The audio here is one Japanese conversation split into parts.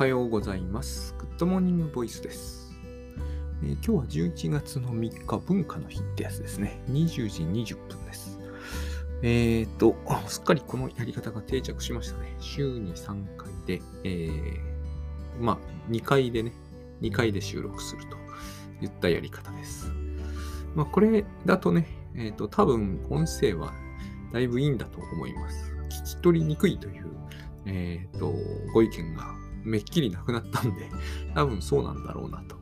はようございます。 Good Morning Voice です。えー今日は11月の3日、文化の日ってやつですね。20時20分です。えっ、と、すっかりこのやり方が定着しましたね。週に3回で、えーまあ、2回でね、2回で収録するといったやり方です。まあ、これだとね、えっ、と、多分音声はだいぶいいんだと思います。聞き取りにくいという、えっ、と、ご意見がめっきりなくなったんで、多分そうなんだろうなと。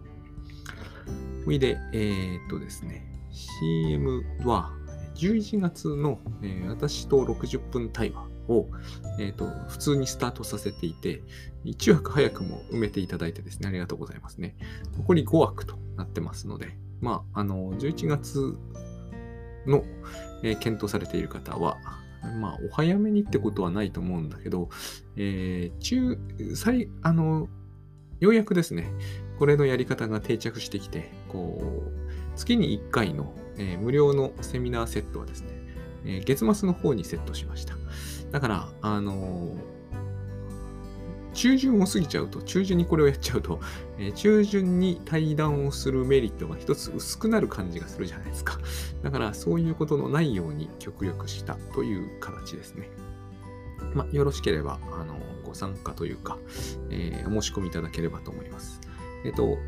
ほいで、えっ、とですね、CM は11月の、えー私と60分対話を、えっ、と、普通にスタートさせていて、1枠早くも埋めていただいてですね、ありがとうございますね。残り5枠となってますので、まあ、あの、11月の、えー検討されている方は、まあ、お早めにってことはないと思うんだけど、えー中、最、あの、ようやくですね、これのやり方が定着してきて、こう、月に1回の、えー無料のセミナーセットはですね、えー月末の方にセットしました。だから、あの中旬を過ぎちゃうと、中旬にこれをやっちゃうと、えー中旬に対談をするメリットが一つ薄くなる感じがするじゃないですか。だから、そういうことのないように極力したという形ですね。まあ、よろしければ、あの、ご参加というか、えーお申し込みいただければと思います。えっと、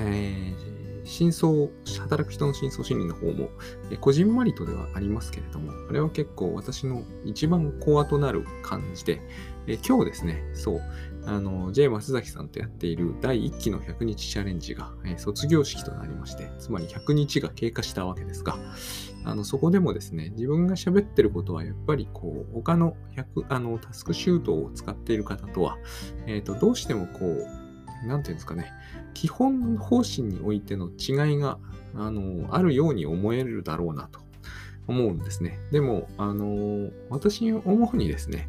えー真相、働く人の真相心理の方も、えこじんまりとではありますけれども、あれは結構私の一番コアとなる感じで、え今日ですね、そう、あの、J 松崎さんとやっている第1期の100日チャレンジが、え卒業式となりまして、つまり100日が経過したわけですが、あのそこでもですね、自分が喋ってることはやっぱりこう、他の100あのタスクシュートを使っている方とは、えーと、どうしてもこう、なんていうんですかね、基本方針においての違いがあのあるように思えるだろうなと思うんですね。でも、あの私思うにですね、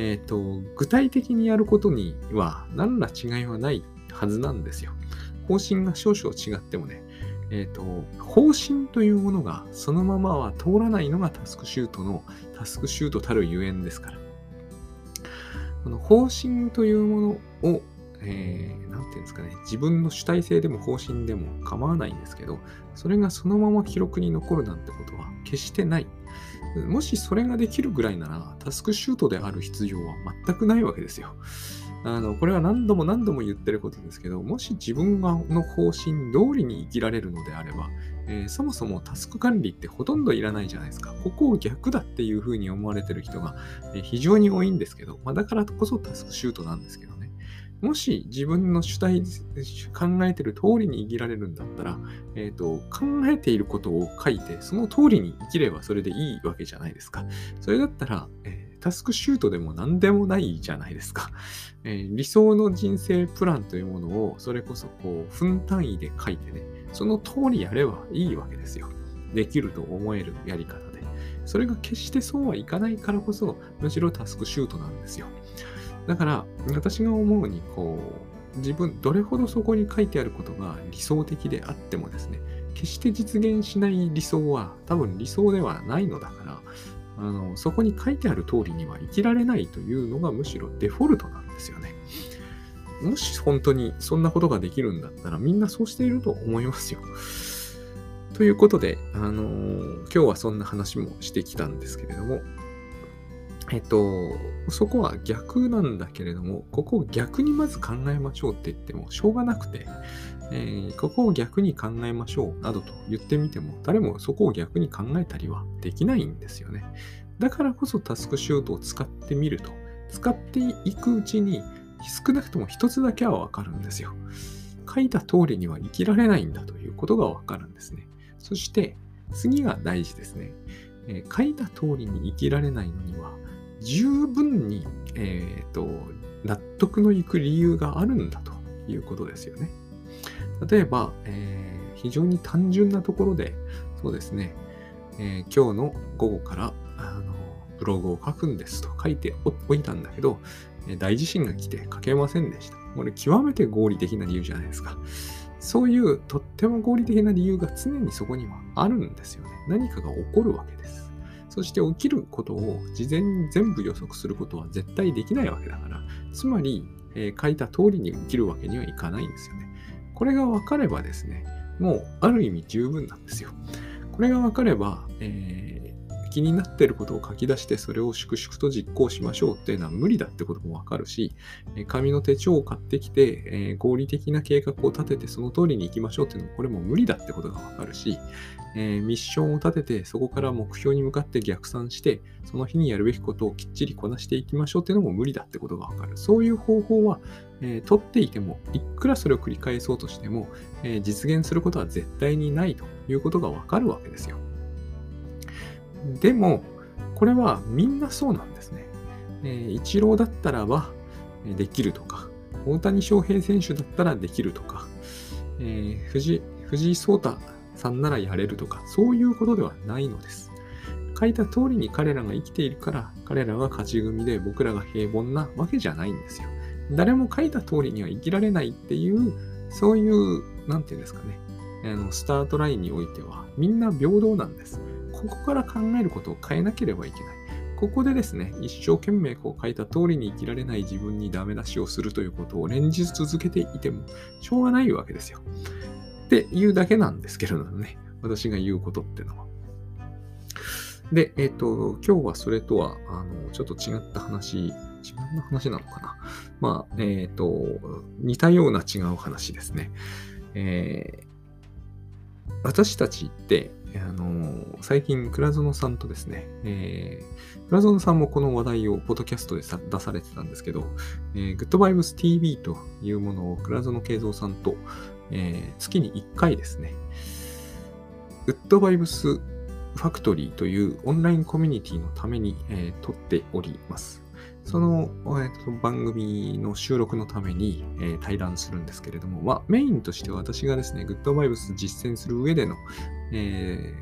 えっ、と、具体的にやることには何ら違いはないはずなんですよ。方針が少々違ってもね、えっ、と、方針というものがそのままは通らないのがタスクシュートのタスクシュートたるゆえんですから。この方針というものを、えー、なんていうんですかね、自分の主体性でも方針でも構わないんですけど、それがそのまま記録に残るなんてことは決してない。もしそれができるぐらいなら、タスクシュートである必要は全くないわけですよ。あの、これは何度も何度も言ってることですけど、もし自分がの方針通りに生きられるのであれば、えーそもそもタスク管理ってほとんどいらないじゃないですか。ここを逆だっていうふうに思われてる人が、えー非常に多いんですけど、まあ、だからこそタスクシュートなんですけどね。もし自分の主体、考えてる通りに生きられるんだったら、えっ、と、考えていることを書いて、その通りに生きればそれでいいわけじゃないですか。それだったら、えータスクシュートでも何でもないじゃないですか。えー理想の人生プランというものを、それこそこう、分単位で書いてね、その通りやればいいわけですよ。できると思えるやり方で。それが決してそうはいかないからこそ、むしろタスクシュートなんですよ。だから、私が思うに、こう、自分、どれほどそこに書いてあることが理想的であってもですね、決して実現しない理想は多分理想ではないのだから、あのそこに書いてある通りには生きられないというのがむしろデフォルトなんですよね。もし本当にそんなことができるんだったらみんなそうしていると思いますよ。ということで、あのー今日はそんな話もしてきたんですけれども、えっと、そこは逆なんだけれども、ここを逆にまず考えましょうって言ってもしょうがなくて、えーここを逆に考えましょうなどと言ってみても、誰もそこを逆に考えたりはできないんですよね。だからこそタスクシュートを使ってみると、使っていくうちに少なくとも一つだけはわかるんですよ。書いた通りには生きられないんだということがわかるんですね。そして次が大事ですね。えー書いた通りに生きられないのには十分に、えーと納得のいく理由があるんだということですよね。例えば、えー非常に単純なところで、そうですね、えー今日の午後からあのブログを書くんですと書いておいたんだけど、え大地震が来て書けませんでした。これ極めて合理的な理由じゃないですか。そういうとっても合理的な理由が常にそこにはあるんですよね。何かが起こるわけです。そして起きることを事前に全部予測することは絶対できないわけだから、つまり、ええー、書いた通りに生きるわけにはいかないんですよね。これが分かればですね、もうある意味十分なんですよ。これが分かれば、えー気になってることを書き出してそれを粛々と実行しましょうっていうのは無理だってこともわかるし、紙の手帳を買ってきて、え、合理的な計画を立ててその通りに行きましょうっていうのもこれも無理だってことがわかるし、え、ミッションを立ててそこから目標に向かって逆算してその日にやるべきことをきっちりこなしていきましょうっていうのも無理だってことがわかる。そういう方法は、え、取っていてもいくらそれを繰り返そうとしても、え実現することは絶対にないということがわかるわけですよ。でも、これはみんなそうなんですね。えー、イチローだったらばできるとか、大谷翔平選手だったらできるとか、えー、藤藤井聡太さんならやれるとか、そういうことではないのです。書いた通りに彼らが生きているから、彼らが勝ち組で僕らが平凡なわけじゃないんですよ。誰も書いた通りには生きられないっていう、そういう、なんていうんですかね、あのスタートラインにおいては、みんな平等なんです。ここから考えることを変えなければいけない。ここでですね、一生懸命こう書いた通りに生きられない自分にダメ出しをするということを連日続けていてもしょうがないわけですよ。っていうだけなんですけれどもね、私が言うことってのは。で、えっ、ー、と、今日はそれとは、あの、ちょっと違った話、違う話なのかな。まあ、えっ、ー、と、似たような違う話ですね。えー、私たちって、あの最近、倉園さんとですね、えー、倉園さんもこの話題をポッドキャストで出されてたんですけど、えー、グッドバイブス TV というものを倉園慶三さんと、えー、月に1回ですね、グッドバイブスファクトリーというオンラインコミュニティのために、えー、撮っております。その、えー、と番組の収録のために、えー、対談するんですけれども、まあ、メインとして私がですね、グッドバイブス実践する上での、え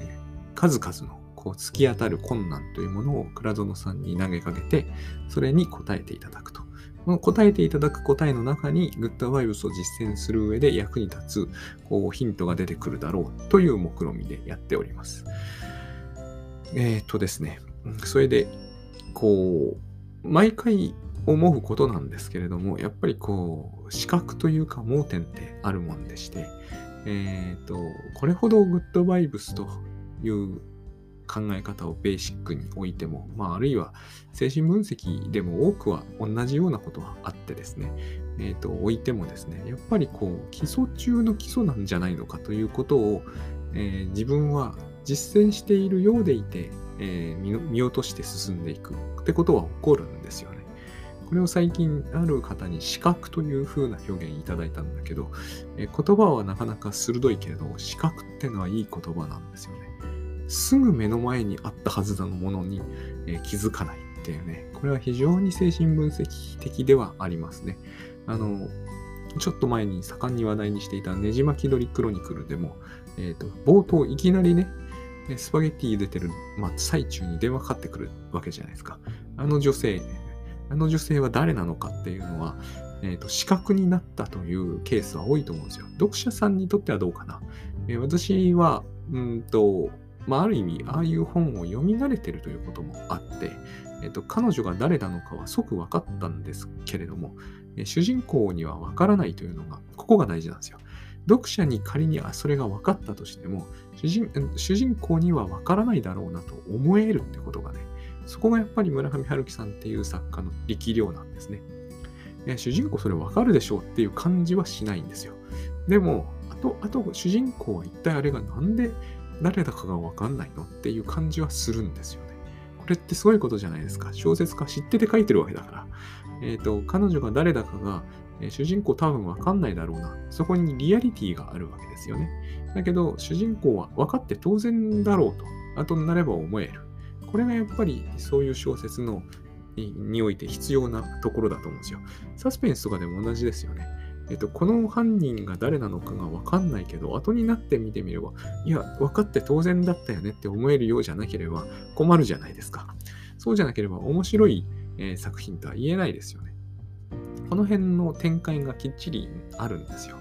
ー、数々のこう突き当たる困難というものを倉園さんに投げかけて、それに答えていただくと。この答えていただく答えの中に、グッドバイブスを実践する上で役に立つこうヒントが出てくるだろうという目論見でやっております。えっ、とですね、それで、こう、毎回思うことなんですけれども、やっぱりこう、視覚というか盲点ってあるもんでして、えっ、ー、と、これほどグッドバイブスという考え方をベーシックに置いても、まあ、あるいは精神分析でも多くは同じようなことはあってですね、え、ー、と、置いてもですね、やっぱりこう、基礎中の基礎なんじゃないのかということを、えー、自分は実践しているようでいて、えー、見落として進んでいくってことは起こるんですよね。これを最近ある方に視覚という風な表現いただいたんだけど、えー、言葉はなかなか鋭いけれど、視覚ってのはいい言葉なんですよね。すぐ目の前にあったはずのものに、えー、気づかないっていうね。これは非常に精神分析的ではありますね。あの、ちょっと前に盛んに話題にしていたねじ巻き鳥クロニクルでも、えっ、ー、と、冒頭いきなりね、スパゲッティ茹でてる、まあ、最中に電話かかってくるわけじゃないですか。あの女性、あの女性は誰なのかっていうのは、えーと、視覚になったというケースは多いと思うんですよ。読者さんにとってはどうかな。えー、私は、うんと、まあ、ある意味、ああいう本を読み慣れてるということもあって、えーと、彼女が誰なのかは即分かったんですけれども、えー、主人公には分からないというのが、ここが大事なんですよ。読者に仮にそれが分かったとしても、主人主人公には分からないだろうなと思えるってことがね、そこがやっぱり村上春樹さんっていう作家の力量なんですね。主人公それ分かるでしょうっていう感じはしないんですよ。でも、あと、あと主人公は一体あれがなんで誰だかが分かんないのっていう感じはするんですよね。これってすごいことじゃないですか。小説家知ってて書いてるわけだから。えっ、ー、と、彼女が誰だかがえ主人公多分わかんないだろうな。そこにリアリティがあるわけですよね。だけど、主人公は分かって当然だろうと、後になれば思える。これがやっぱりそういう小説のにおいて必要なところだと思うんですよ。サスペンスとかでも同じですよね。えっと、この犯人が誰なのかが分かんないけど、後になって見てみれば、いや、分かって当然だったよねって思えるようじゃなければ困るじゃないですか。そうじゃなければ面白い、えー、作品とは言えないですよね。この辺の展開がきっちりあるんですよ。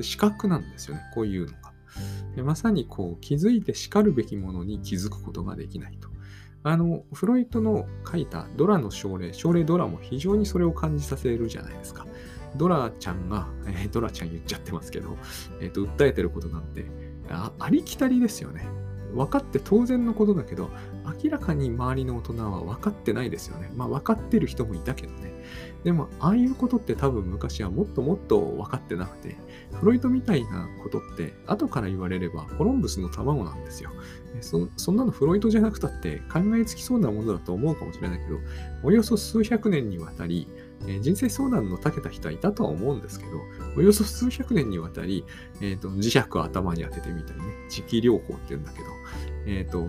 視覚なんですよね、こういうのが。でまさにこう気づいて叱るべきものに気づくことができないと。あの、フロイトの書いたドラの症例、症例ドラも非常にそれを感じさせるじゃないですか。ドラちゃんが、えー、ドラちゃん言っちゃってますけど、えっ、ー、と、訴えてることなんてあ、ありきたりですよね。分かって当然のことだけど、明らかに周りの大人は分かってないですよね。まあ分かってる人もいたけどね。でも、ああいうことって多分昔はもっともっと分かってなくて、フロイトみたいなことって後から言われればコロンブスの卵なんですよ。そそんなのフロイトじゃなくたって考えつきそうなものだと思うかもしれないけど、およそ数百年にわたり、え人生相談の長けた人はいたとは思うんですけど、およそ数百年にわたり、えーと、磁石を頭に当ててみたりね、磁気療法って言うんだけど、えっ、ー、と、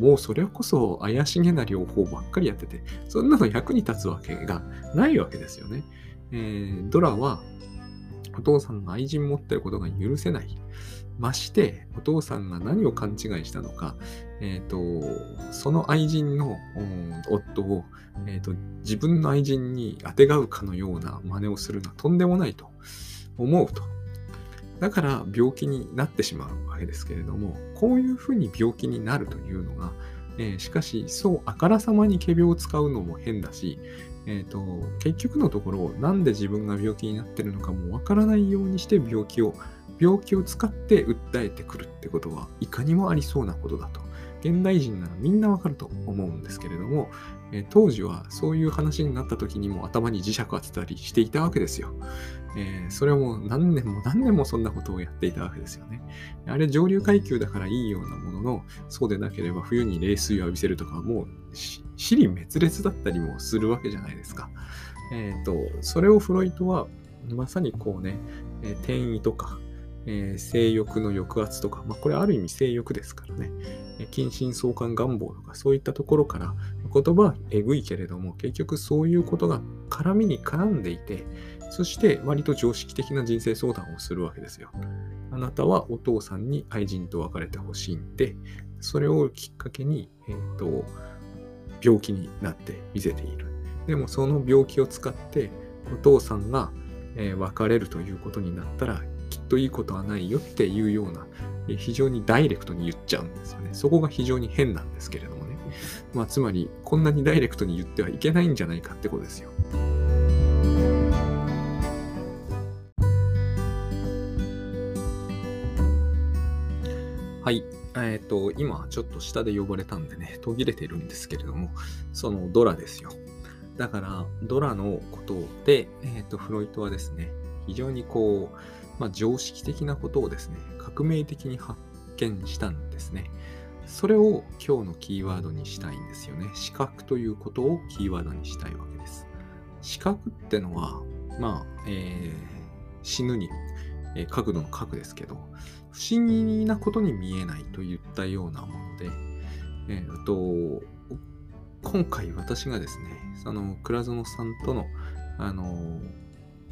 もうそれこそ怪しげな療法ばっかりやってて、そんなの役に立つわけがないわけですよね。えー、ドラは、お父さんが愛人持ってることが許せない。まして、お父さんが何を勘違いしたのか、えっ、ー、と、その愛人の、夫を、えーと、自分の愛人にあてがうかのような真似をするのはとんでもないと思うと。だから病気になってしまうわけですけれども、こういうふうに病気になるというのが、えー、しかし、そうあからさまに仮病を使うのも変だし、えーと、結局のところ、なんで自分が病気になってるのかもわからないようにして病気を、病気を使って訴えてくるってことはいかにもありそうなことだと。現代人ならみんなわかると思うんですけれども、え、当時はそういう話になった時にも頭に磁石当てたりしていたわけですよ。えー、それはもう何年も何年もそんなことをやっていたわけですよね。あれ上流階級だからいいようなものの、そうでなければ冬に冷水を浴びせるとかもう死に滅裂だったりもするわけじゃないですか。えっ、ー、と、それをフロイトはまさにこうね、えー、転移とか、えー、性欲の抑圧とか、まあ、これある意味性欲ですからね、近親相関願望とかそういったところから言葉はえぐいけれども結局そういうことが絡みに絡んでいてそして割と常識的な人生相談をするわけですよ。あなたはお父さんに愛人と別れてほしいんでそれをきっかけに、えーと、病気になって見せている。でもその病気を使ってお父さんが、えー、別れるということになったらきっといいことはないよっていうような非常にダイレクトに言っちゃうんですよね。そこが非常に変なんですけれども。まあ、つまり、こんなにダイレクトに言ってはいけないんじゃないかってことですよ。はい。えっ、ー、と、今ちょっと下で呼ばれたんでね、途切れてるんですけれども、そのドラですよ。だから、ドラのことで、えっ、ー、と、フロイトはですね、非常にこう、まあ、常識的なことをですね、革命的に発見したんですね。それを今日のキーワードにしたいんですよね。視覚ということをキーワードにしたいわけです。視覚ってのは、まあ、えー、死ぬに、えー、角度の角ですけど、不思議なことに見えないといったようなもので、えー、と今回私がですね、その倉園さんとの、あの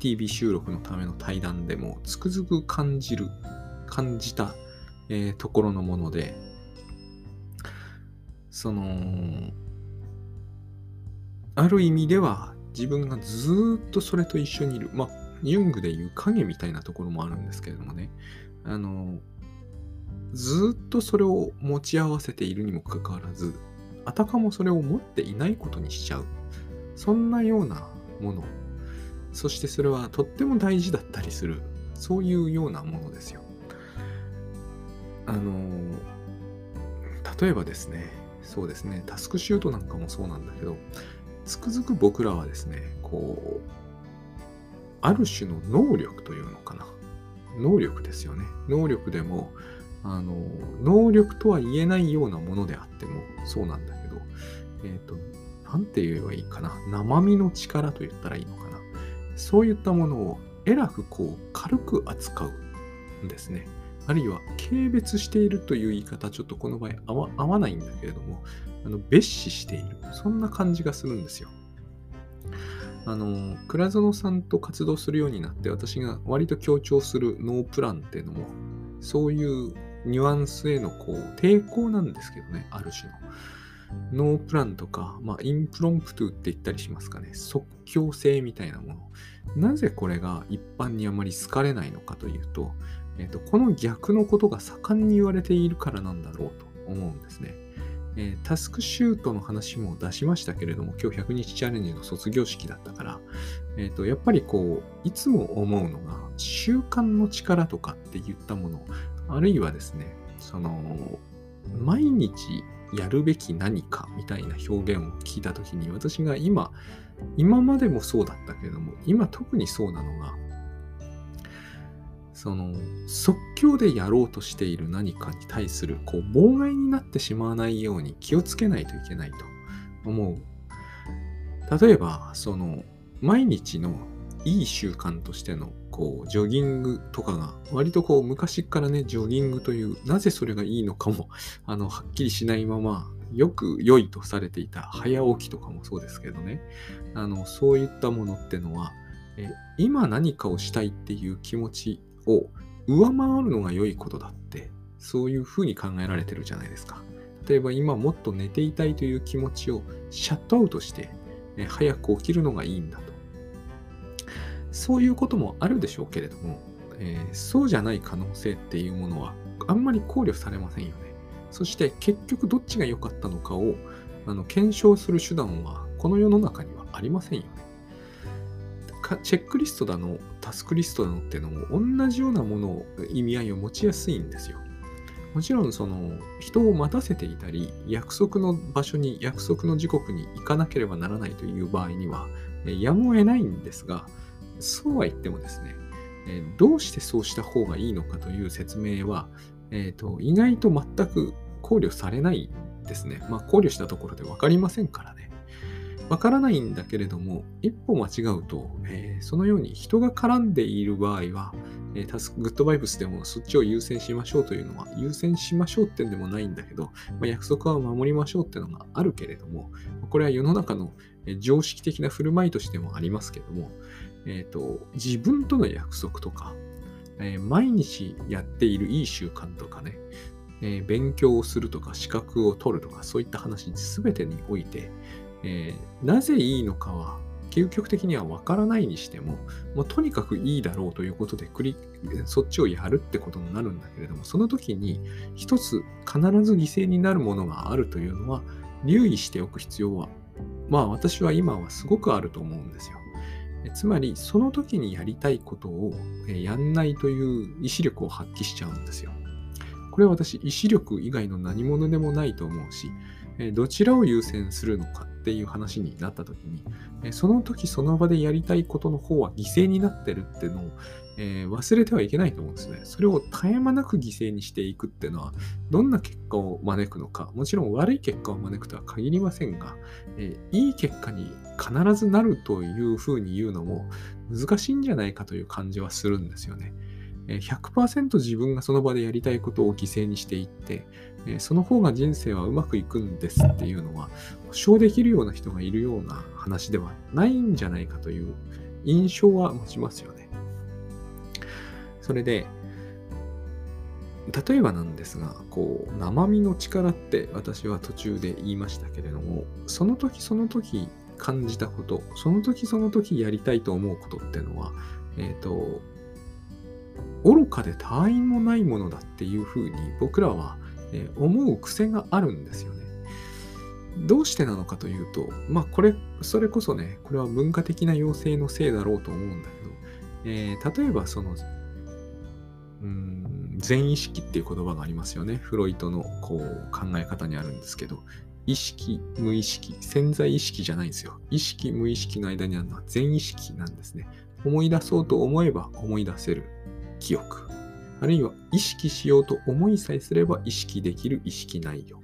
TV 収録のための対談でもつくづく感じる、感じた、えー、ところのもので、その、ある意味では自分がずっとそれと一緒にいる。まあ、ユングでいう影みたいなところもあるんですけれどもね。あの、ずっとそれを持ち合わせているにもかかわらず、あたかもそれを持っていないことにしちゃう。そんなようなものそしてそれはとっても大事だったりする、そういうようなものですよ。あの、例えばですね、そうですね、タスクシュートなんかもそうなんだけど、つくづく僕らはですね、こう、ある種の能力というのかな。能力ですよね。能力でも、あの、能力とは言えないようなものであってもそうなんだけど、えっ、ー、と、なんて言えばいいかな。生身の力と言ったらいいのかな。そういったものをえらくこう軽く扱うんですね。あるいは軽蔑しているという言い方ちょっとこの場合合わないんだけれども、あの蔑視している。そんな感じがするんですよ。あの、倉園さんと活動するようになって私が割と強調するノープランっていうのも、そういうニュアンスへのこう抵抗なんですけどね、ある種の。ノープランとか、まあ、 impromptu って言ったりしますかね。即興性みたいなもの。なぜこれが一般にあまり好かれないのかというと、えっ、と、この逆のことが盛んに言われているからなんだろうと思うんですね。えー、タスクシュートの話も出しましたけれども、今日100日チャレンジの卒業式だったから、え、ー、と、やっぱりこう、いつも思うのが、習慣の力とかって言ったもの、あるいはですね、その、毎日やるべき何かみたいな表現を聞いたときに、私が今、今までもそうだったけれども、今特にそうなのが、その即興でやろうとしている何かに対するこう妨害になってしまわないように気をつけないといけないと思う。例えば、その毎日のいい習慣としてのこうジョギングとかが割とこう昔からねジョギングというなぜそれがいいのかも あのはっきりしないままよく良いとされていた早起きとかもそうですけどねあのそういったものってのはえ今何かをしたいっていう気持ちを上回るのが良いことだって、そういうふうに考えられてるじゃないですか。例えば今もっと寝ていたいという気持ちをシャットアウトして、早く起きるのがいいんだと。そういうこともあるでしょうけれども、えー、そうじゃない可能性っていうものはあんまり考慮されませんよね。そして結局どっちが良かったのかをあの検証する手段はこの世の中にはありませんよね。チェックリストだの、タスクリストだのってのも同じようなものを意味合いを持ちやすいんですよ。もちろんその人を待たせていたり約束の場所に約束の時刻に行かなければならないという場合にはやむを得ないんですがそうは言ってもですねどうしてそうした方がいいのかという説明は、えーと、意外と全く考慮されないですね。まあ考慮したところで分かりませんからね。わからないんだけれども、一歩間違うと、えー、そのように人が絡んでいる場合は、えー、タスクグッドバイブスでもそっちを優先しましょうというのは、優先しましょうってんでもないんだけど、まあ、約束は守りましょうっていうのがあるけれども、これは世の中の常識的な振る舞いとしてもありますけれども、えーと、自分との約束とか、え、毎日やっているいい習慣とかね、え、勉強をするとか資格を取るとかそういった話全てにおいて、えー、なぜいいのかは究極的にはわからないにしても、もうとにかくいいだろうということでそっちをやるってことになるんだけれども、その時に一つ必ず犠牲になるものがあるというのは留意しておく必要は、まあ私は今はすごくあると思うんですよ。つまり、その時にやりたいことをやんないという意志力を発揮しちゃうんですよ。これは私、意志力以外の何者でもないと思うし、どちらを優先するのかっていう話になった時に、えその時その場でやりたいことの方は犠牲になってるっていうのを、えー、忘れてはいけないと思うんですね。それを絶え間なく犠牲にしていくっていうのは、どんな結果を招くのか、もちろん悪い結果を招くとは限りませんが、えー、いい結果に必ずなるというふうに言うのも難しいんじゃないかという感じはするんですよね。100%自分がその場でやりたいことを犠牲にしていって、その方が人生はうまくいくんですっていうのは、保証できるような人がいるような話ではないんじゃないかという印象は持ちますよね。それで、例えばなんですが、こう、生身の力って私は途中で言いましたけれども、その時その時感じたこと、その時その時やりたいと思うことっていうのは、えっ、ー、と、愚かで他愛もないものだっていうふうに僕らはえ思う癖があるんですよね。どうしてなのかというと、まあこれ、それこそね、これは文化的な要請のせいだろうと思うんだけど、えー、例えばその、うん、全意識っていう言葉がありますよね。フロイトのこう考え方にあるんですけど、意識、無意識、潜在意識じゃないんですよ。意識、無意識の間にあるのは全意識なんですね。思い出そうと思えば思い出せる記憶。あるいは意識しようと思いさえすれば意識できる意識内容。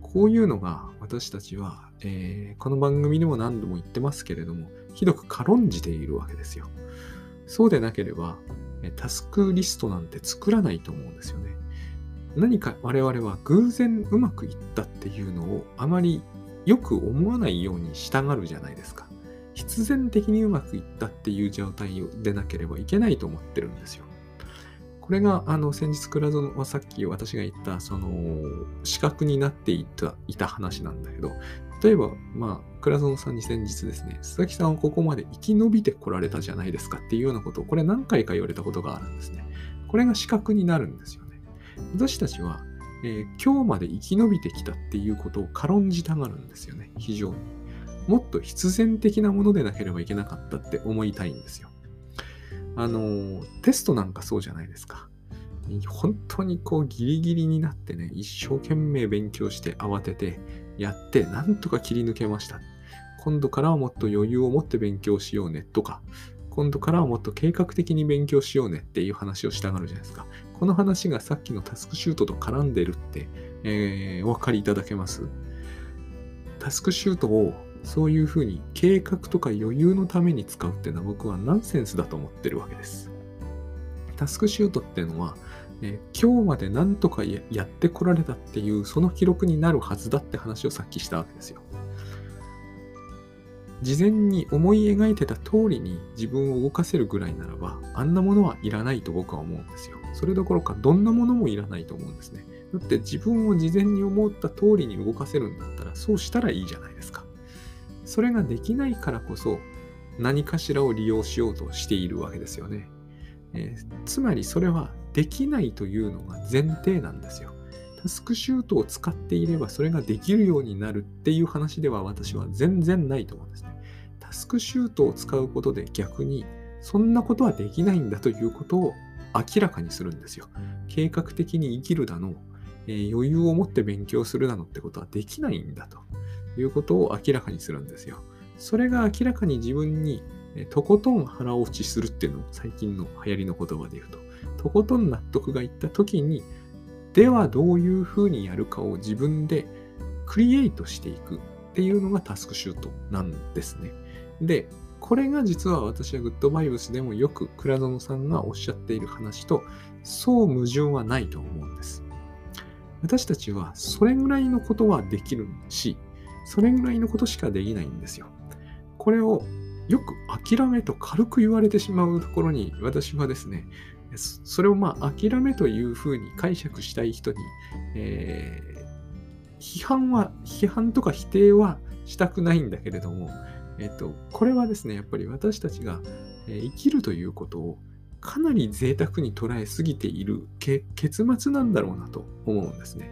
こういうのが私たちは、えー、この番組でも何度も言ってますけれども、ひどく軽んじているわけですよ。そうでなければ、タスクリストなんて作らないと思うんですよね。何か我々は偶然うまくいったっていうのをあまりよく思わないようにしたがるじゃないですか。必然的にうまくいったっていう状態でなければいけないと思ってるんですよ。これが、あの、先日、倉園はさっき私が言った、その、資格になっていた、いた話なんだけど、例えば、まあ、倉園さんに先日ですね、佐々木さんはここまで生き延びてこられたじゃないですかっていうようなことを、これ何回か言われたことがあるんですね。これが資格になるんですよね。私たちは、えー、今日まで生き延びてきたっていうことを軽んじたがるんですよね、非常に。もっと必然的なものでなければいけなかったって思いたいんですよ。あの、テストなんかそうじゃないですか。本当にこうギリギリになってね、一生懸命勉強して慌ててやって、なんとか切り抜けました。今度からはもっと余裕を持って勉強しようねとか、今度からはもっと計画的に勉強しようねっていう話をしたがるじゃないですか。この話がさっきのタスクシュートと絡んでるって、えー、お分かりいただけます？タスクシュートをそういうふうに計画とか余裕のために使うっていうのは僕はナンセンスだと思ってるわけです。タスクシュートっていうのは、え、今日まで何とかやってこられたっていうその記録になるはずだって話をさっきしたわけですよ。事前に思い描いてた通りに自分を動かせるぐらいならば、あんなものはいらないと僕は思うんですよ。それどころか、どんなものもいらないと思うんですね。だって自分を事前に思った通りに動かせるんだったら、そうしたらいいじゃないですか。それができないからこそ、何かしらを利用しようとしているわけですよね。えー、つまりそれはできないというのが前提なんですよ。タスクシュートを使っていればそれができるようになるっていう話では私は全然ないと思うんですね。タスクシュートを使うことで逆にそんなことはできないんだということを明らかにするんですよ。計画的に生きるだの、えー、余裕を持って勉強するだのってことはできないんだということを明らかにするんですよ。それが明らかに自分にとことん腹落ちするっていうのを最近の流行りの言葉で言うと、とことん納得がいった時にではどういうふうにやるかを自分でクリエイトしていくっていうのがタスクシュートなんですね。で、これが実は私はグッドバイブスでもよく倉園さんがおっしゃっている話とそう矛盾はないと思うんです。私たちはそれぐらいのことはできるし、それぐらいのことしかできないんですよ。これをよく諦めと軽く言われてしまうところに私はですね、それをまあ諦めというふうに解釈したい人に、えー、批判は、批判とか否定はしたくないんだけれども、えっと、これはですね、やっぱり私たちが、生きるということをかなり贅沢に捉えすぎている結末なんだろうなと思うんですね。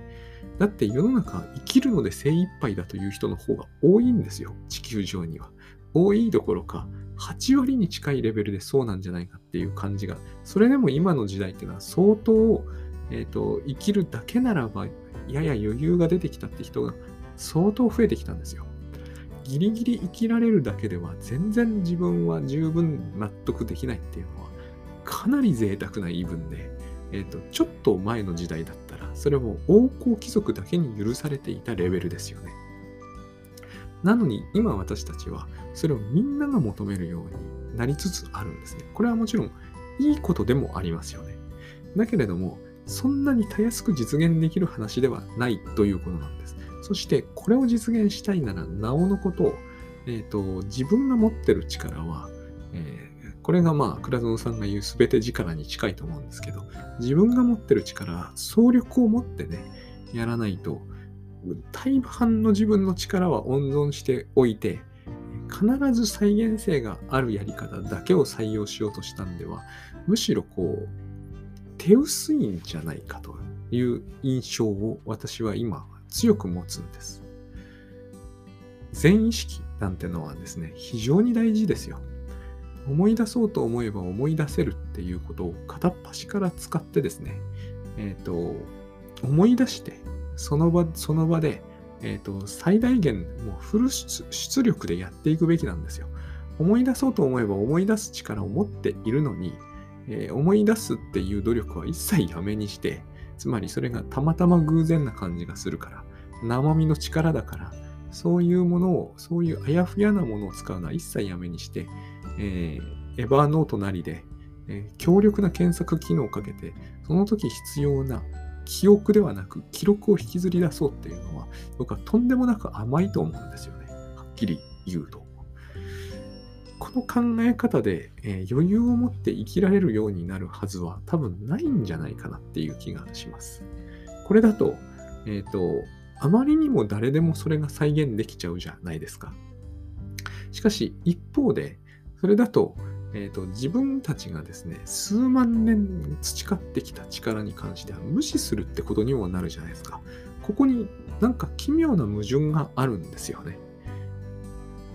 だって世の中生きるので精一杯だという人の方が多いんですよ、地球上には。多いどころか、8割に近いレベルでそうなんじゃないかっていう感じが、それでも今の時代っていうのは相当、えーと、生きるだけならばやや余裕が出てきたって人が相当増えてきたんですよ。ギリギリ生きられるだけでは全然自分は十分納得できないっていうのはかなり贅沢な言い分で、えーと、ちょっと前の時代だったらそれはもう王侯貴族だけに許されていたレベルですよね。なのに今私たちはそれをみんなが求めるようになりつつあるんですね。これはもちろんいいことでもありますよね。だけれども、そんなにたやすく実現できる話ではないということなんです。そしてこれを実現したいならなおのことを、えーと、自分が持ってる力は、えー、これがまあ倉園さんが言う全て力に近いと思うんですけど自分が持ってる力総力を持ってねやらないと大半の自分の力は温存しておいて、必ず再現性があるやり方だけを採用しようとしたんでは、むしろこう、手薄いんじゃないかという印象を私は今強く持つんです。全意識なんてのはですね、非常に大事ですよ。思い出そうと思えば思い出せるっていうことを片っ端から使ってですね、えっ、ー、と、思い出してその場その場で、えーと、最大限もうフル出力でやっていくべきなんですよ。思い出そうと思えば思い出す力を持っているのに、えー、思い出すっていう努力は一切やめにして、つまりそれがたまたま偶然な感じがするから、生身の力だから、そういうものを、そういうあやふやなものを使うのは一切やめにして、えー、エヴァーノートなりで、えー、強力な検索機能をかけて、その時必要な記憶ではなく記録を引きずり出そうっていうのは僕はとんでもなく甘いと思うんですよね。はっきり言うと。この考え方で、えー、余裕を持って生きられるようになるはずは多分ないんじゃないかなっていう気がします。これだと、えっ、ー、と、あまりにも誰でもそれが再現できちゃうじゃないですか。しかし一方で、それだと、えーと、自分たちがですね、数万年培ってきた力に関しては無視するってことにもなるじゃないですか。ここになんか奇妙な矛盾があるんですよね。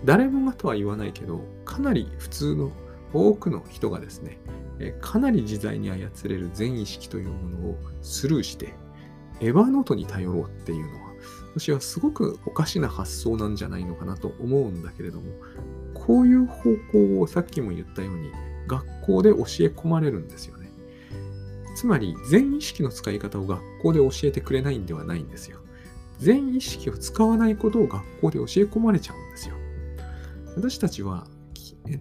誰もがとは言わないけど、かなり普通の多くの人がですね、かなり自在に操れる全意識というものをスルーして、エヴァノートに頼ろうっていうのは、私はすごくおかしな発想なんじゃないのかなと思うんだけれども、こういう方向をさっきも言ったように、学校で教え込まれるんですよね。つまり、全意識の使い方を学校で教えてくれないんではないんですよ。全意識を使わないことを学校で教え込まれちゃうんですよ。私たちは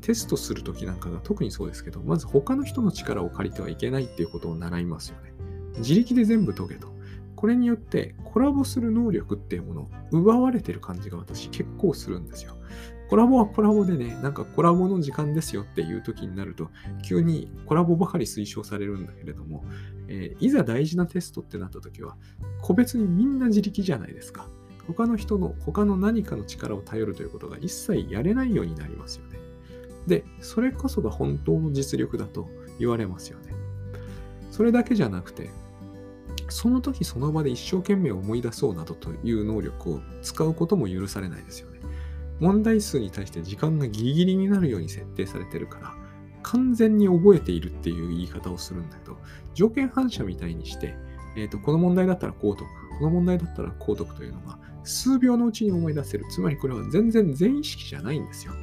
テストするときなんかが特にそうですけど、まず他の人の力を借りてはいけないっていうことを習いますよね。自力で全部解けと。これによってコラボする能力っていうものを奪われてる感じが私結構するんですよ。コラボはコラボでね、なんかコラボの時間ですよっていう時になると、急にコラボばかり推奨されるんだけれども、えー、いざ大事なテストってなった時は、個別にみんな自力じゃないですか。他の人の、他の何かの力を頼るということが一切やれないようになりますよね。で、それこそが本当の実力だと言われますよね。それだけじゃなくて、その時その場で一生懸命思い出そうなどという能力を使うことも許されないですよ。問題数に対して時間がギリギリになるように設定されてるから、完全に覚えているっていう言い方をするんだけど、条件反射みたいにして、えーと、この問題だったらこう解く、この問題だったらこう解くというのが、数秒のうちに思い出せる。つまりこれは全然全意識じゃないんですよ。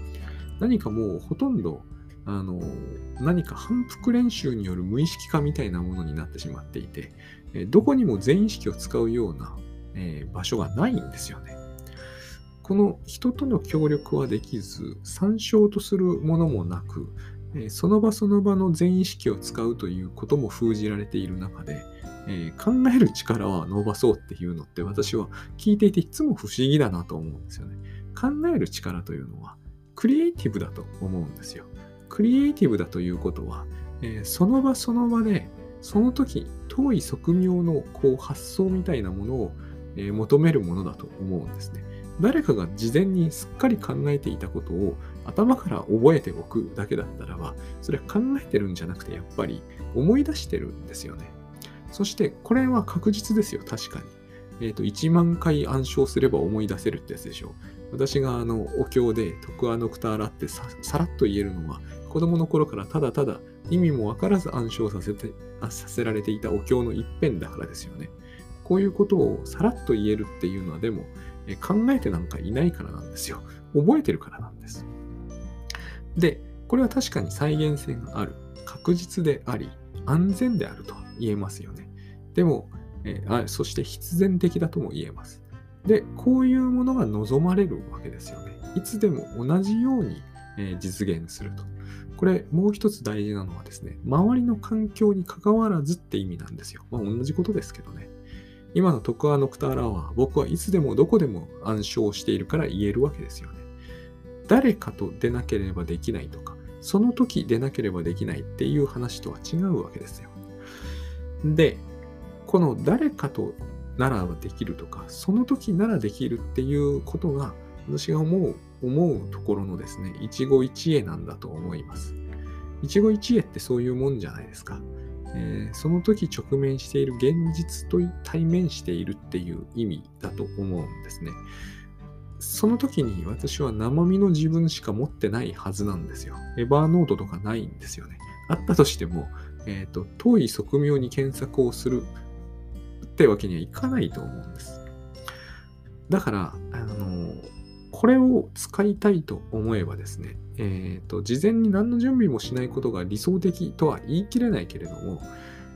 何かもうほとんどあの何か反復練習による無意識化みたいなものになってしまっていて、どこにも全意識を使うような、えー、場所がないんですよね。この人との協力はできず、参照とするものもなく、その場その場の全意識を使うということも封じられている中で、えー、考える力は伸ばそうっていうのって私は聞いていていつも不思議だなと思うんですよね。考える力というのはクリエイティブだと思うんですよ。クリエイティブだということは、えー、その場その場で、その時、遠い側面のこう発想みたいなものを、えー、求めるものだと思うんですね。誰かが事前にすっかり考えていたことを頭から覚えておくだけだったらば、それは考えてるんじゃなくて、やっぱり思い出してるんですよね。そして、これは確実ですよ、確かに。えっ、ー、と、1万回暗唱すれば思い出せるってやつでしょ。私があのお経で徳アノクターラってさらっと言えるのは子供の頃からただただ意味もわからず暗唱させてさせられていたお経の一辺だからですよね。こういうことをさらっと言えるっていうのはでも考えてなんかいないからなんですよ。覚えてるからなんです。で、これは確かに再現性がある、確実であり、安全であると言えますよね。でも、えー、あそして必然的だとも言えます。で、こういうものが望まれるわけですよね。いつでも同じように、え実現すると。これ、もう一つ大事なのはですね、周りの環境に関わらずって意味なんですよ。まあ、同じことですけどね。今の徳アノクターラは僕はいつでもどこでも暗唱しているから言えるわけですよね。誰かと出なければできないとか、その時出なければできないっていう話とは違うわけですよ。で、この誰かとならできるとか、その時ならできるっていうことが、私が思う、思うところのですね、一期一会なんだと思います。一期一会ってそういうもんじゃないですか。えー、その時直面している現実と対面しているっていう意味だと思うんですね。その時に私は生身の自分しか持ってないはずなんですよ。エバーノートとかないんですよね。あったとしても、え、ー、と、遠い側面に検索をするってわけにはいかないと思うんです。だから、あの、これを使いたいと思えばですね、え、ー、と、事前に何の準備もしないことが理想的とは言い切れないけれども、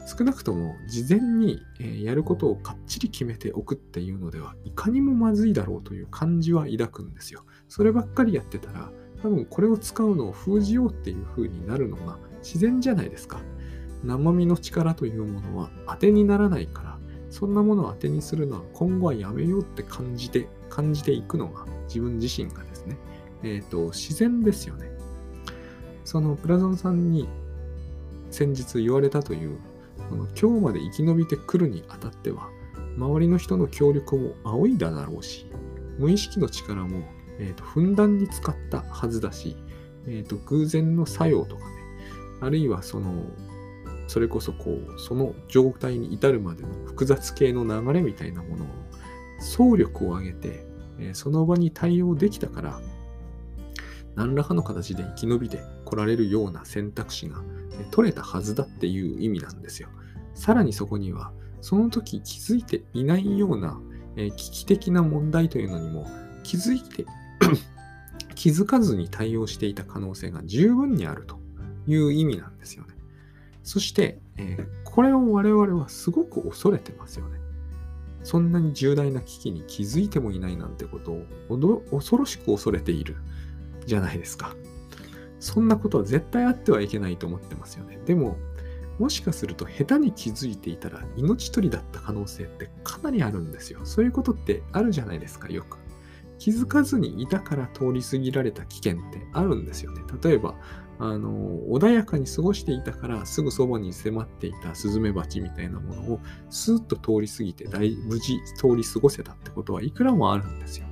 少なくとも事前にやることをかっちり決めておくっていうのではいかにもまずいだろうという感じは抱くんですよ。そればっかりやってたら多分これを使うのを封じようっていう風になるのが自然じゃないですか。生身の力というものは当てにならないからそんなものを当てにするのは今後はやめようって感じて、感じていくのが自分自身がですね、え、ー、と、自然ですよね。そのプラゾンさんに先日言われたという、この今日まで生き延びてくるにあたっては、周りの人の協力も仰いだだろうし、無意識の力も、えーと、ふんだんに使ったはずだし、えーと、偶然の作用とかね、あるいはその、それこそこう、その状態に至るまでの複雑系の流れみたいなものを、総力を上げて、え、その場に対応できたから、何らかの形で生き延びて来られるような選択肢が取れたはずだっていう意味なんですよ。さらにそこには、その時気づいていないような、え、危機的な問題というのにも気づいて 気づかずに対応していた可能性が十分にあるという意味なんですよね。そして、え、これを我々はすごく恐れてますよね。そんなに重大な危機に気づいてもいないなんてことを恐ろしく恐れているじゃないですか。そんなことは絶対あってはいけないと思ってますよね。でも、もしかすると下手に気づいていたら命取りだった可能性ってかなりあるんですよ。そういうことってあるじゃないですか、よく。気づかずにいたから通り過ぎられた危険ってあるんですよね。例えば、あの、穏やかに過ごしていたからすぐそばに迫っていたスズメバチみたいなものをスーッと通り過ぎて大無事通り過ごせたってことはいくらもあるんですよ。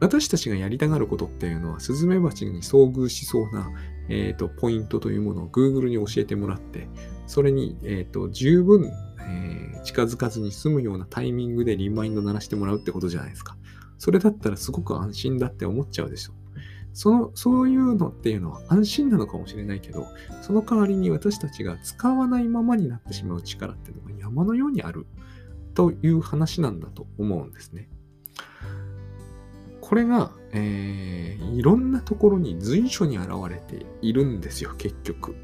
私たちがやりたがることっていうのは、スズメバチに遭遇しそうな、えーと、ポイントというものを Google に教えてもらって、それに、えーと、十分、えー、近づかずに済むようなタイミングでリマインド鳴らしてもらうってことじゃないですか。それだったらすごく安心だって思っちゃうでしょ。その、そういうのっていうのは安心なのかもしれないけど、その代わりに私たちが使わないままになってしまう力っていうのが山のようにあるという話なんだと思うんですね。これが、えー、いろんなところに随所に現れているんですよ、結局。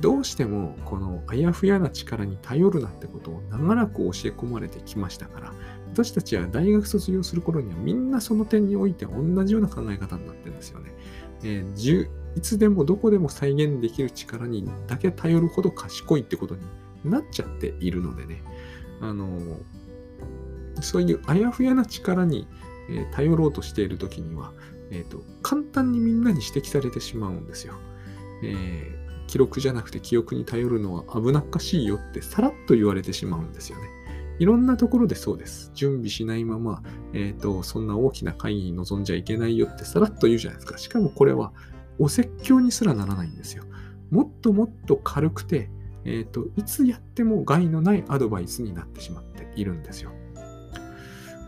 どうしてもこのあやふやな力に頼るなってことを長らく教え込まれてきましたから、私たちは大学卒業する頃にはみんなその点において同じような考え方になってるんですよね。えー、いつでもどこでも再現できる力にだけ頼るほど賢いってことになっちゃっているのでね、あの、そういうあやふやな力にえー、頼ろうとしている時には、えーと、簡単にみんなに指摘されてしまうんですよ、えー、記録じゃなくて記憶に頼るのは危なっかしいよってさらっと言われてしまうんですよね。いろんなところでそうです。準備しないまま、えっ、ー、と、そんな大きな会議に臨んじゃいけないよってさらっと言うじゃないですか。しかもこれはお説教にすらならないんですよ。もっともっと軽くて、えっ、ー、と、いつやっても害のないアドバイスになってしまっているんですよ。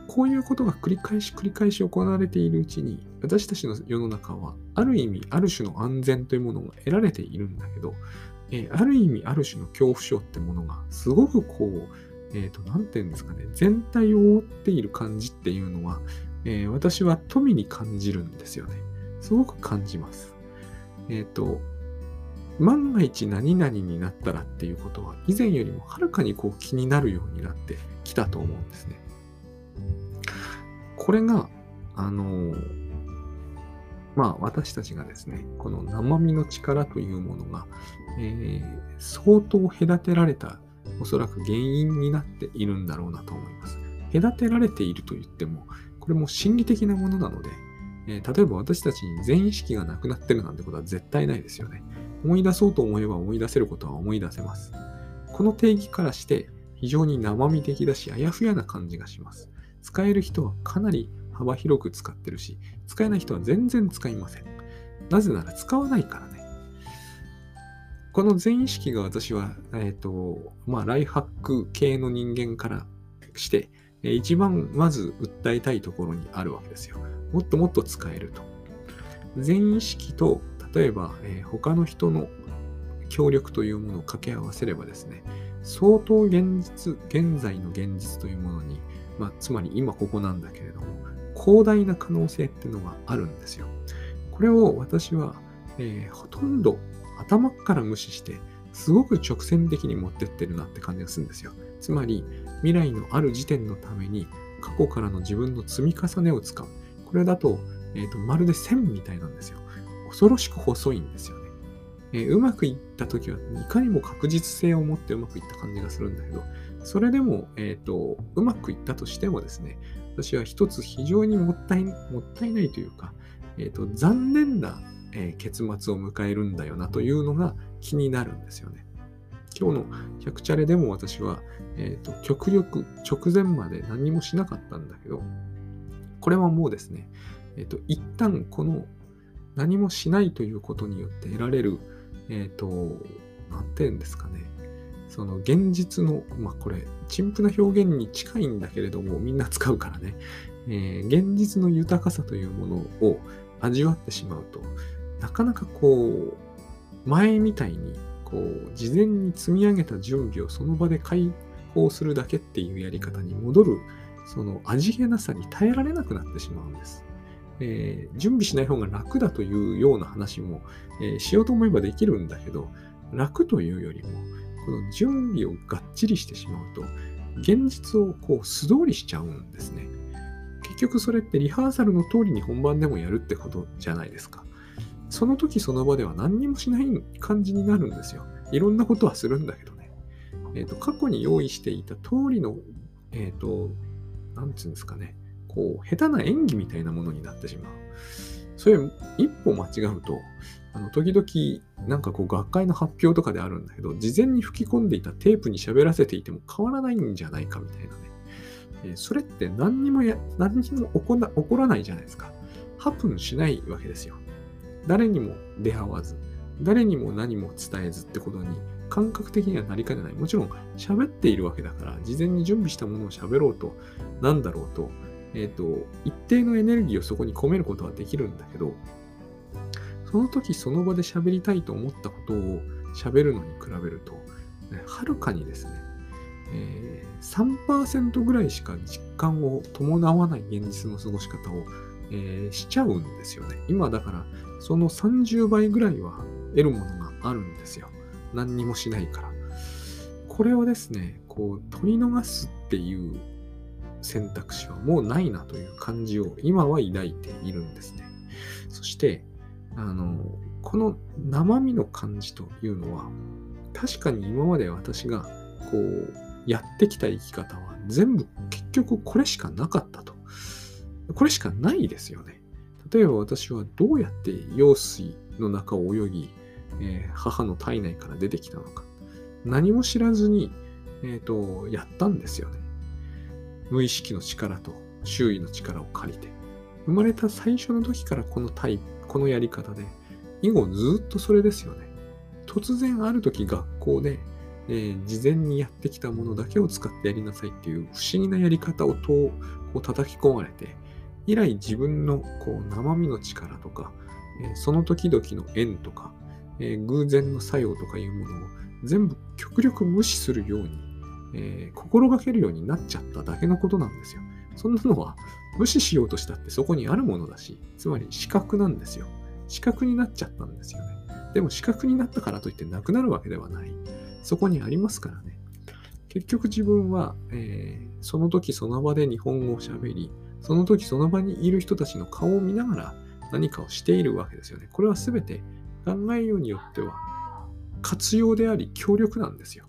こういうことが繰り返し繰り返し行われているうちに、私たちの世の中は、ある意味、ある種の安全というものが得られているんだけど、えー、ある意味、ある種の恐怖症ってものが、すごくこう、えっ、ー、と、なんていうんですかね、全体を覆っている感じっていうのは、えー、私は富に感じるんですよね。すごく感じます。えっ、と、万が一何々になったらっていうことは、以前よりもはるかにこう気になるようになってきたと思うんですね。これが、あのまあ私たちがですね、この生身の力というものが、えー、相当隔てられた、おそらく原因になっているんだろうなと思います。隔てられていると言っても、これも心理的なものなので、えー、例えば私たちに全意識がなくなってるなんてことは絶対ないですよね。思い出そうと思えば思い出せることは思い出せます。この定義からして非常に生身的だし、あやふやな感じがします。使える人はかなり幅広く使ってるし、使えない人は全然使いません。なぜなら使わないからね。この全意識が私は、えっ、ー、と、まあ、ライハック系の人間からして、一番まず訴えたいところにあるわけですよ。もっともっと使えると。全意識と、例えば、えー、他の人の協力というものを掛け合わせればですね、相当現実、現在の現実というものにまあ、つまり今ここなんだけれども、広大な可能性っていうのがあるんですよ。これを私は、えー、ほとんど頭から無視して、すごく直線的に持ってってるなって感じがするんですよ。つまり、未来のある時点のために、過去からの自分の積み重ねを使う。これだと、えーと、まるで線みたいなんですよ。恐ろしく細いんですよね。えー、うまくいった時はいかにも確実性を持ってうまくいった感じがするんだけど、それでも、えっ、ー、と、うまくいったとしてもですね、私は一つ非常にもったいもったいないというか、えっ、と、残念な、えー、結末を迎えるんだよなというのが気になるんですよね。今日の100チャレでも私は、えっ、と、極力直前まで何もしなかったんだけど、これはもうですね、えっ、と、一旦この、何もしないということによって得られる、えっ、ー、と、なんて言うんですかね。その現実の、まあこれ、陳腐な表現に近いんだけれども、みんな使うからね。えー、現実の豊かさというものを味わってしまうと、なかなかこう、前みたいに、こう、事前に積み上げた準備をその場で解放するだけっていうやり方に戻る、その味気なさに耐えられなくなってしまうんです。えー、準備しない方が楽だというような話も、えー、しようと思えばできるんだけど、楽というよりも、この準備をがっちりしてしまうと、現実をこう素通りしちゃうんですね。結局それってリハーサルの通りに本番でもやるってことじゃないですか。その時その場では何にもしない感じになるんですよ。いろんなことはするんだけどね。えっ、ー、と、過去に用意していた通りの、えっ、ー、と、なんつうんですかね。こう、下手な演技みたいなものになってしまう。それ、一歩間違うと、あの、時々、なんかこう、学会の発表とかであるんだけど、事前に吹き込んでいたテープに喋らせていても変わらないんじゃないかみたいなね。えー、それって何にもや、何にも起こ起こらないじゃないですか。ハプンしないわけですよ。誰にも出会わず、誰にも何も伝えずってことに感覚的にはなりかねない。もちろん喋っているわけだから、事前に準備したものを喋ろうと、なんだろうと、えっ、ー、と、一定のエネルギーをそこに込めることはできるんだけど、その時その場で喋りたいと思ったことを喋るのに比べると、はるかにですね、えー、3%ぐらいしか実感を伴わない現実の過ごし方を、えー、しちゃうんですよね。今だから、その30倍ぐらいは得るものがあるんですよ。何にもしないから。これをですね、こう、取り逃すっていう選択肢はもうないなという感じを今は抱いているんですね。そして、あの、この生身の感じというのは、確かに今まで私がこうやってきた生き方は全部結局これしかなかったと。これしかないですよね。例えば私はどうやって用水の中を泳ぎ、えー、母の体内から出てきたのか。何も知らずに、え、ー、と、やったんですよね。無意識の力と周囲の力を借りて。生まれた最初の時からこのタイ、このやり方で、以後ずっとそれですよね。突然ある時学校で、えー、事前にやってきたものだけを使ってやりなさいっていう不思議なやり方をとこう叩き込まれて、以来自分のこう生身の力とか、えー、その時々の縁とか、えー、偶然の作用とかいうものを全部極力無視するように、えー、心がけるようになっちゃっただけのことなんですよ。そんなのは無視しようとしたってそこにあるものだし、つまり視覚なんですよ。視覚になっちゃったんですよね。でも視覚になったからといってなくなるわけではない。そこにありますからね。結局自分は、えー、その時その場で日本語を喋り、その時その場にいる人たちの顔を見ながら何かをしているわけですよね。これは全て考えようによっては活用であり協力なんですよ。